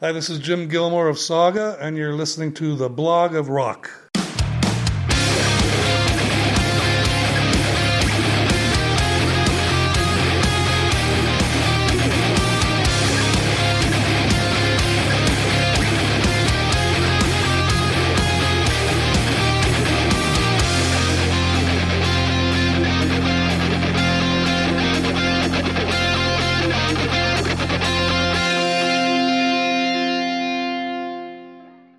Hi, this is Jim Gilmour of Saga, and you're listening to the Blog of Rock.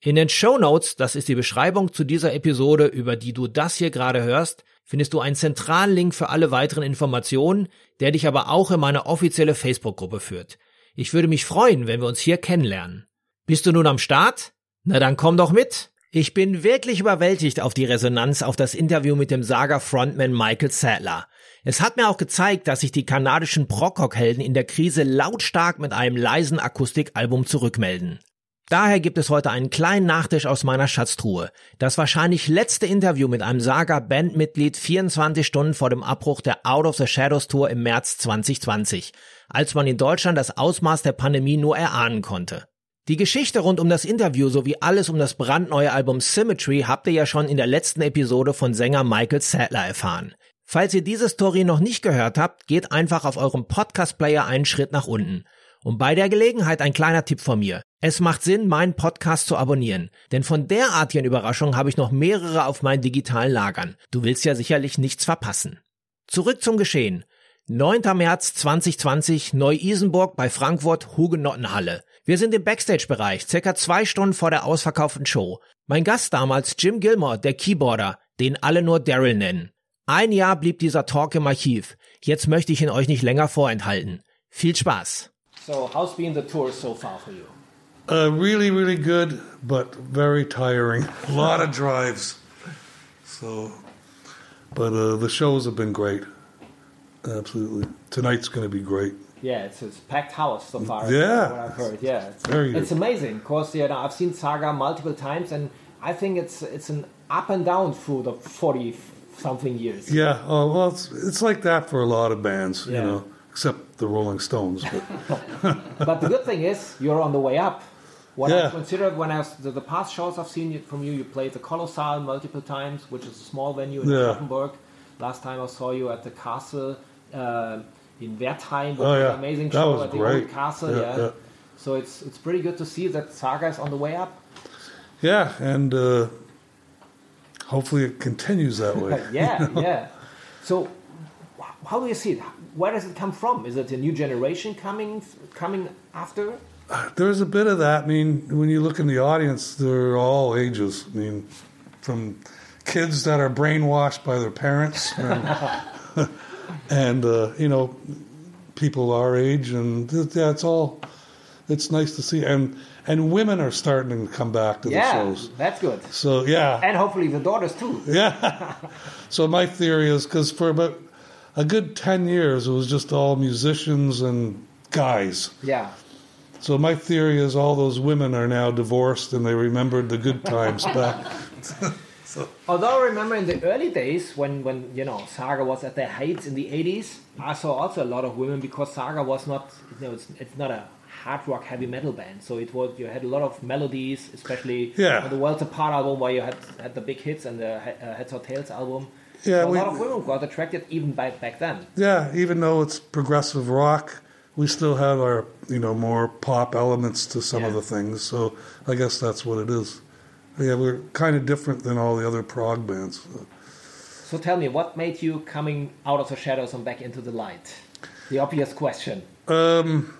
In den Show Notes, das ist die Beschreibung zu dieser Episode, über die du das hier gerade hörst, findest du einen zentralen Link für alle weiteren Informationen, der dich aber auch in meine offizielle Facebook-Gruppe führt. Ich würde mich freuen, wenn wir uns hier kennenlernen. Bist du nun am Start? Na dann komm doch mit! Ich bin wirklich überwältigt auf die Resonanz auf das Interview mit dem Saga-Frontman Michael Sadler. Es hat mir auch gezeigt, dass sich die kanadischen Prog-Rock-Helden in der Krise lautstark mit einem leisen Akustikalbum zurückmelden. Daher gibt es heute einen kleinen Nachtisch aus meiner Schatztruhe. Das wahrscheinlich letzte Interview mit einem Saga-Bandmitglied 24 Stunden vor dem Abbruch der Out of the Shadows Tour im März 2020, als man in Deutschland das Ausmaß der Pandemie nur erahnen konnte. Die Geschichte rund um das Interview sowie alles um das brandneue Album Symmetry habt ihr ja schon in der letzten Episode von Sänger Michael Sadler erfahren. Falls ihr diese Story noch nicht gehört habt, geht einfach auf eurem Podcast-Player einen Schritt nach unten. Und bei der Gelegenheit ein kleiner Tipp von mir. Es macht Sinn, meinen Podcast zu abonnieren, denn von derartigen Überraschungen habe ich noch mehrere auf meinen digitalen Lagern. Du willst ja sicherlich nichts verpassen. Zurück zum Geschehen. 9. März 2020, Neu-Isenburg bei Frankfurt, Hugenottenhalle. Wir sind im Backstage-Bereich, circa zwei Stunden vor der ausverkauften Show. Mein Gast damals Jim Gilmore, der Keyboarder, den alle nur Daryl nennen. Ein Jahr blieb dieser Talk im Archiv. Jetzt möchte ich ihn euch nicht länger vorenthalten. Viel Spaß! So, how's been the tour so far for you? Uh, really, really good, but very tiring. A lot of drives. So, but uh, the shows have been great. Absolutely. Tonight's going to be great. Yeah, it's, it's packed house so far. Yeah. what I've heard. Yeah, it's, Very it's good. amazing. Cause yeah, I've seen Saga multiple times, and I think it's it's an up and down through the forty something years. Yeah. Oh, well, it's, it's like that for a lot of bands, Yeah. you know, except the Rolling Stones. But but the good thing is you're on the way up. What Yeah. I considered when I was the, the past shows I've seen you, from you, you played the Colossal multiple times, which is a small venue in Yeah. Gothenburg. Last time I saw you at the castle uh, in Wertheim, which Oh, was an amazing That show at the great. old castle. Yeah, Yeah, yeah. So it's it's pretty good to see that Saga is on the way up. yeah, and uh, hopefully it continues that way. yeah, yeah. So how do you see it? Where does it come from? Is it a new generation coming coming after? There's a bit of that. I mean, when you look in the audience, they're all ages. I mean, from kids that are brainwashed by their parents, and, and uh, you know, people our age, and yeah, it's all. It's nice to see, and and women are starting to come back to the Yeah, shows. that's good. So yeah, And hopefully the daughters too. yeah. so my theory is because for about a good ten years, it was just all musicians and guys. Yeah. So my theory is all those women are now divorced and they remembered the good times back. Although I remember in the early days when, when you know Saga was at their heights in the 80s, I saw also a lot of women because Saga was not you know it's, it's not a hard rock heavy metal band, so it was you had a lot of melodies, especially Yeah. on the Worlds Apart album where you had had the big hits and the uh, Heads or Tails album. Yeah, so a we- lot of women got attracted even back back then. Yeah, even though it's progressive rock, we still have our you know more pop elements to some of the things. So I guess that's what it is. Yeah, we're kind of different than all the other prog bands. So tell me, what made you coming out of the shadows and back into the light? The obvious question. Um,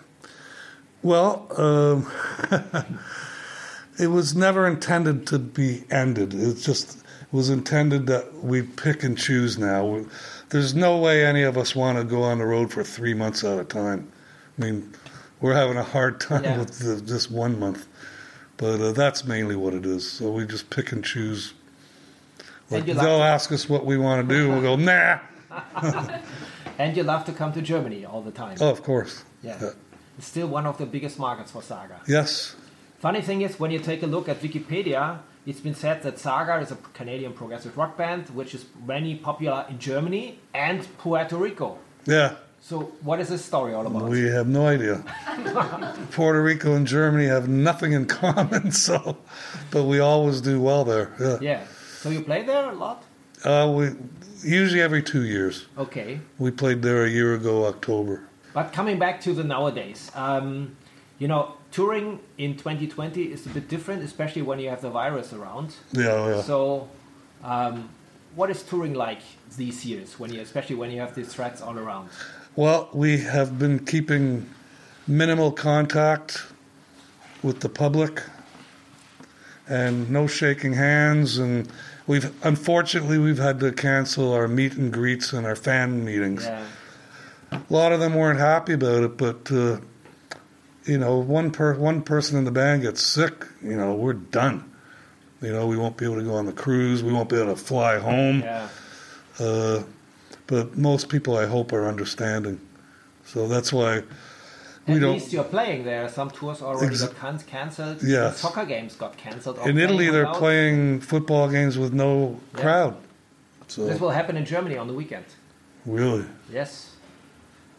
well, um, it was never intended to be ended. It's just it was intended that we pick and choose now. There's no way any of us want to go on the road for three months at a time. I mean, we're having a hard time Yeah. with the, just one month. But uh, that's mainly what it is. So we just pick and choose Like, And they'll ask us what we want to do. We'll go, nah. And you love to come to Germany all the time. Oh, of course. Yeah. It's still one of the biggest markets for Saga. Yes. Funny thing is, when you take a look at Wikipedia, it's been said that Saga is a Canadian progressive rock band, which is very popular in Germany and Puerto Rico. Yeah. So, what is this story all about? We have no idea. Puerto Rico and Germany have nothing in common, so, but we always do well there. Yeah. yeah. So you play there a lot? Uh, we usually every two years. Okay. We played there a year ago, October. But coming back to the nowadays, um, you know, touring in 2020 is a bit different, especially when you have the virus around. Yeah, yeah. So, um, what is touring like these years, when you, especially when you have these threats all around? Well, we have been keeping minimal contact with the public and no shaking hands and we've unfortunately we've had to cancel our meet and greets and our fan meetings. Yeah. A lot of them weren't happy about it, but uh, you know, one per one person in the band gets sick, you know, we're done. You know, we won't be able to go on the cruise. We won't be able to fly home. Yeah. Uh, but most people, I hope, are understanding. So that's why we At don't. At least you're playing there. Some tours already Ex- got can- cancelled. Yes. Soccer games got cancelled. In Italy, they're without. playing football games with no Yeah. crowd. This So will happen in Germany on the weekend. really, Yes.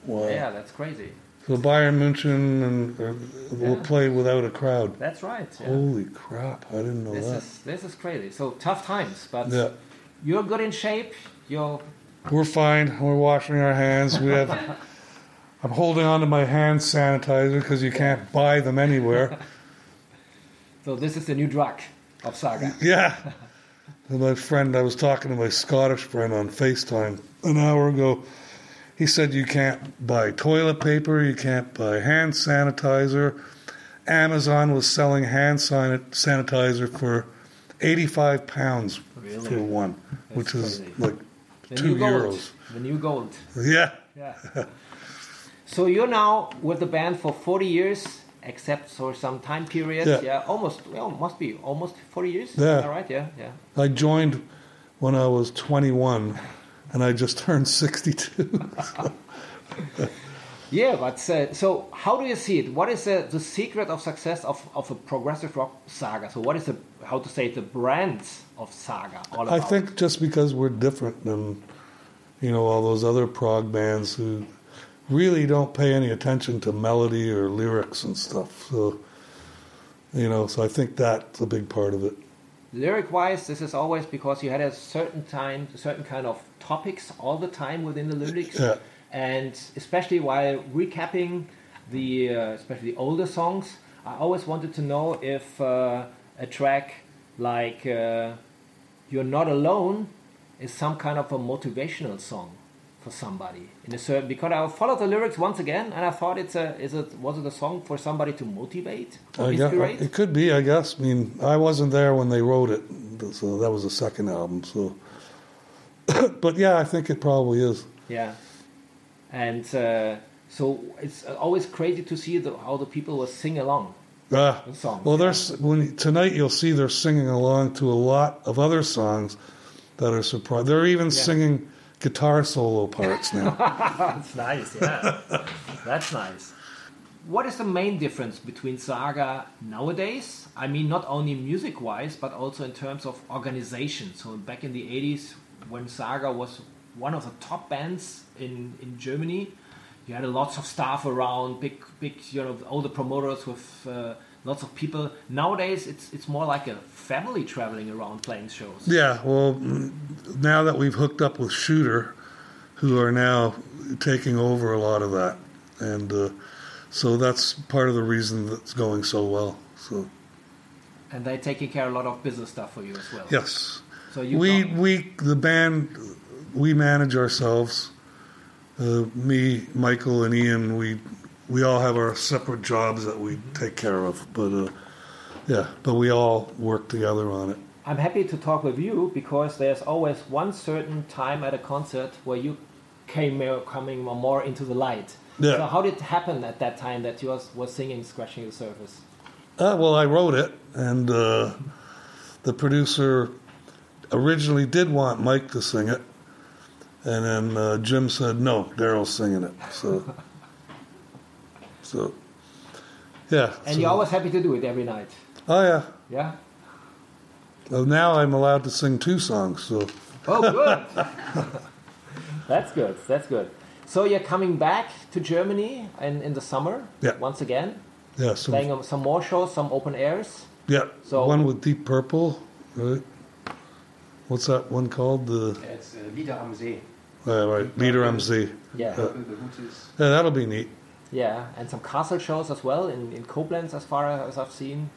wow. Yeah, that's crazy. So Bayern München and uh, will Yeah. play without a crowd. That's right. Yeah. Holy crap! I didn't know This that. is this is crazy. So tough times, but Yeah. you're good in shape. You're We're fine. We're washing our hands. We have. I'm holding on to my hand sanitizer because you can't buy them anywhere. so this is the new drug of Saga. Yeah. And my friend, I was talking to my Scottish friend on FaceTime an hour ago. He said you can't buy toilet paper, you can't buy hand sanitizer. Amazon was selling hand sanitizer for 85 pounds Really? for one, which is crazy. like The two new gold. euros. The new gold. Yeah. Yeah. so you're now with the band for 40 years, except for some time period. Yeah. almost. Well, must be almost 40 years. Yeah. All right. Yeah. Yeah. I joined when I was 21 and I just turned 62. Yeah, but uh, so how do you see it? What is the, the secret of success of, of a progressive rock saga? So what is the how to say it, the brand of saga all about? I think just because we're different than you know all those other prog bands who really don't pay any attention to melody or lyrics and stuff. So you know, so I think that's a big part of it. lyric wise, this is always because you had a certain time, a certain kind of topics all the time within the lyrics, Yeah. And especially while recapping the uh, especially the older songs, I always wanted to know if uh, a track like uh, "You're Not Alone" is some kind of a motivational song for somebody in a certain because I followed the lyrics once again and I thought it's a is it was it a song for somebody to motivate or I guess, inspirate? it could be, I guess. I mean, I wasn't there when they wrote it, so that was the second album. So, but yeah, I think it probably is. Yeah, and uh, so it's always crazy to see the, how the people will sing along Ah, the songs. well, there's when tonight you'll see they're singing along to a lot of other songs that are surprised. They're even singing guitar solo parts now. That's nice. Yeah, that's nice. What is the main difference between Saga nowadays? I mean, not only music-wise, but also in terms of organization. So back in the '80s, when Saga was one of the top bands in in Germany, you had lots of staff around, big, big, you know, all the promoters with uh, lots of people. Nowadays, it's it's more like a family traveling around playing shows. yeah, well, now that we've hooked up with Shooter, who are now taking over a lot of that, and uh, so that's part of the reason that's going so well. So And they're taking care of a lot of business stuff for you as well. yes, So you we we the band we manage ourselves. Uh, me, Michael, and Ian, we we all have our separate jobs that we take care of, but uh, yeah, but we all work together on it. I'm happy to talk with you because there's always one certain time at a concert where you came coming more into the light. Yeah. So how did it happen at that time that you was, was singing "Scratching the Surface"? Uh, well, I wrote it, and uh, the producer originally did want Mike to sing it, and then uh, Jim said no, Darryl's singing it. So, so yeah. And so- you're always happy to do it every night. Oh yeah. Yeah. Well, now I'm allowed to sing two songs. So Oh, good. That's good. That's good. So you're coming back to Germany in, in the summer Yeah. once again, yeah, some, playing some more shows, some open airs. yeah. So- one with Deep Purple, right? What's that one called? The It's uh, Lieder am See. uh, right, Leader MZ. Yeah. Yeah. The route is Yeah, that'll be neat. Yeah, and some castle shows as well in, in Koblenz, as far as I've seen.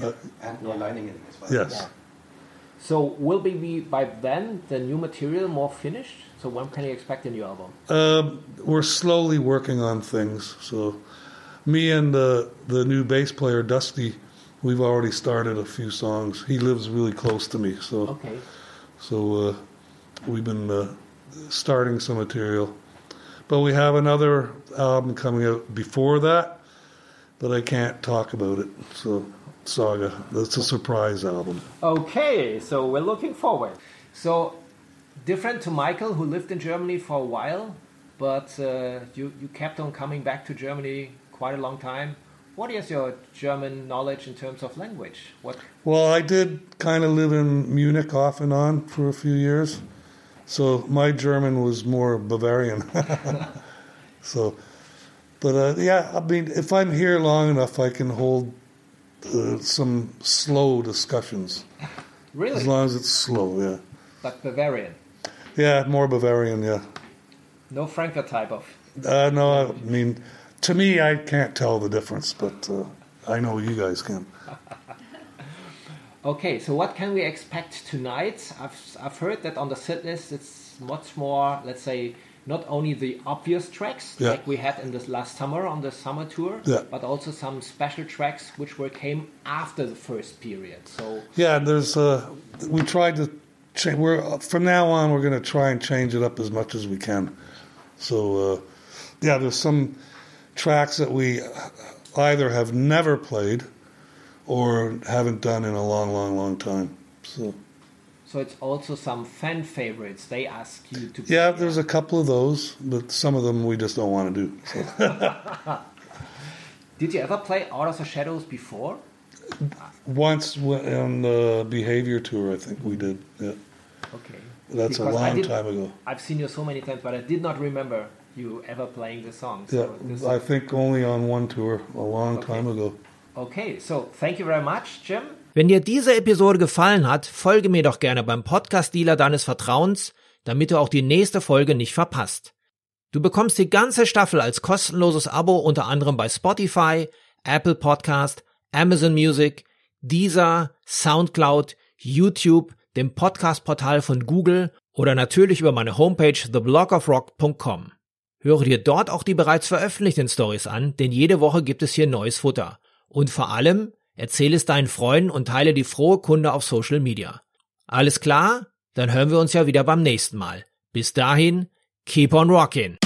Uh, and Neuleiningen as well. yes. Yeah. So will be be by then the new material more finished? So when can you expect a new album? Um, we're slowly working on things. So, me and the the new bass player Dusty, we've already started a few songs. He lives really close to me, so Okay. So uh, we've been uh, starting some material. But we have another album coming out before that, but I can't talk about it. So, Saga, that's a surprise album. Okay, so we're looking forward. So, different to Michael, who lived in Germany for a while, but uh, you, you kept on coming back to Germany quite a long time. What is your German knowledge in terms of language? What? Well, I did kind of live in Munich off and on for a few years, so my German was more Bavarian. so, but uh, yeah, I mean, if I'm here long enough, I can hold uh, some slow discussions Really? as long as it's slow. Yeah, But Bavarian. yeah, more Bavarian. Yeah, No Frankfurt type of. uh, no, I mean, to me, I can't tell the difference, but uh, I know you guys can. Okay, so what can we expect tonight? I've, I've heard that on the set list it's much more, let's say, not only the obvious tracks Yeah. like we had in this last summer on the summer tour, Yeah. but also some special tracks which were came after the first period. So Yeah, there's uh, we tried to change. We're from now on we're going to try and change it up as much as we can. So uh, yeah, there's some tracks that we either have never played or haven't done in a long, long, long time. So so it's also some fan favorites. They ask you to yeah, there's a couple of those, but some of them we just don't want to do. So. Did you ever play Out of the Shadows before? Once on the Behavior tour, I think we mm-hmm. did. Yeah, Okay. that's a Because I long time ago. I've seen you so many times, but I did not remember you ever playing the song. So Yeah, I think only on one tour a long Okay. time ago. okay, so thank you very much, Jim. Wenn dir diese Episode gefallen hat, folge mir doch gerne beim Podcast-Dealer deines Vertrauens, damit du auch die nächste Folge nicht verpasst. Du bekommst die ganze Staffel als kostenloses Abo unter anderem bei Spotify, Apple Podcast, Amazon Music, Deezer, Soundcloud, YouTube, dem Podcast-Portal von Google oder natürlich über meine Homepage theblogofrock.com. Höre dir dort auch die bereits veröffentlichten Stories an, denn jede Woche gibt es hier neues Futter. Und vor allem, erzähle es deinen Freunden und teile die frohe Kunde auf Social Media. Alles klar? Dann hören wir uns ja wieder beim nächsten Mal. Bis dahin, keep on rockin'.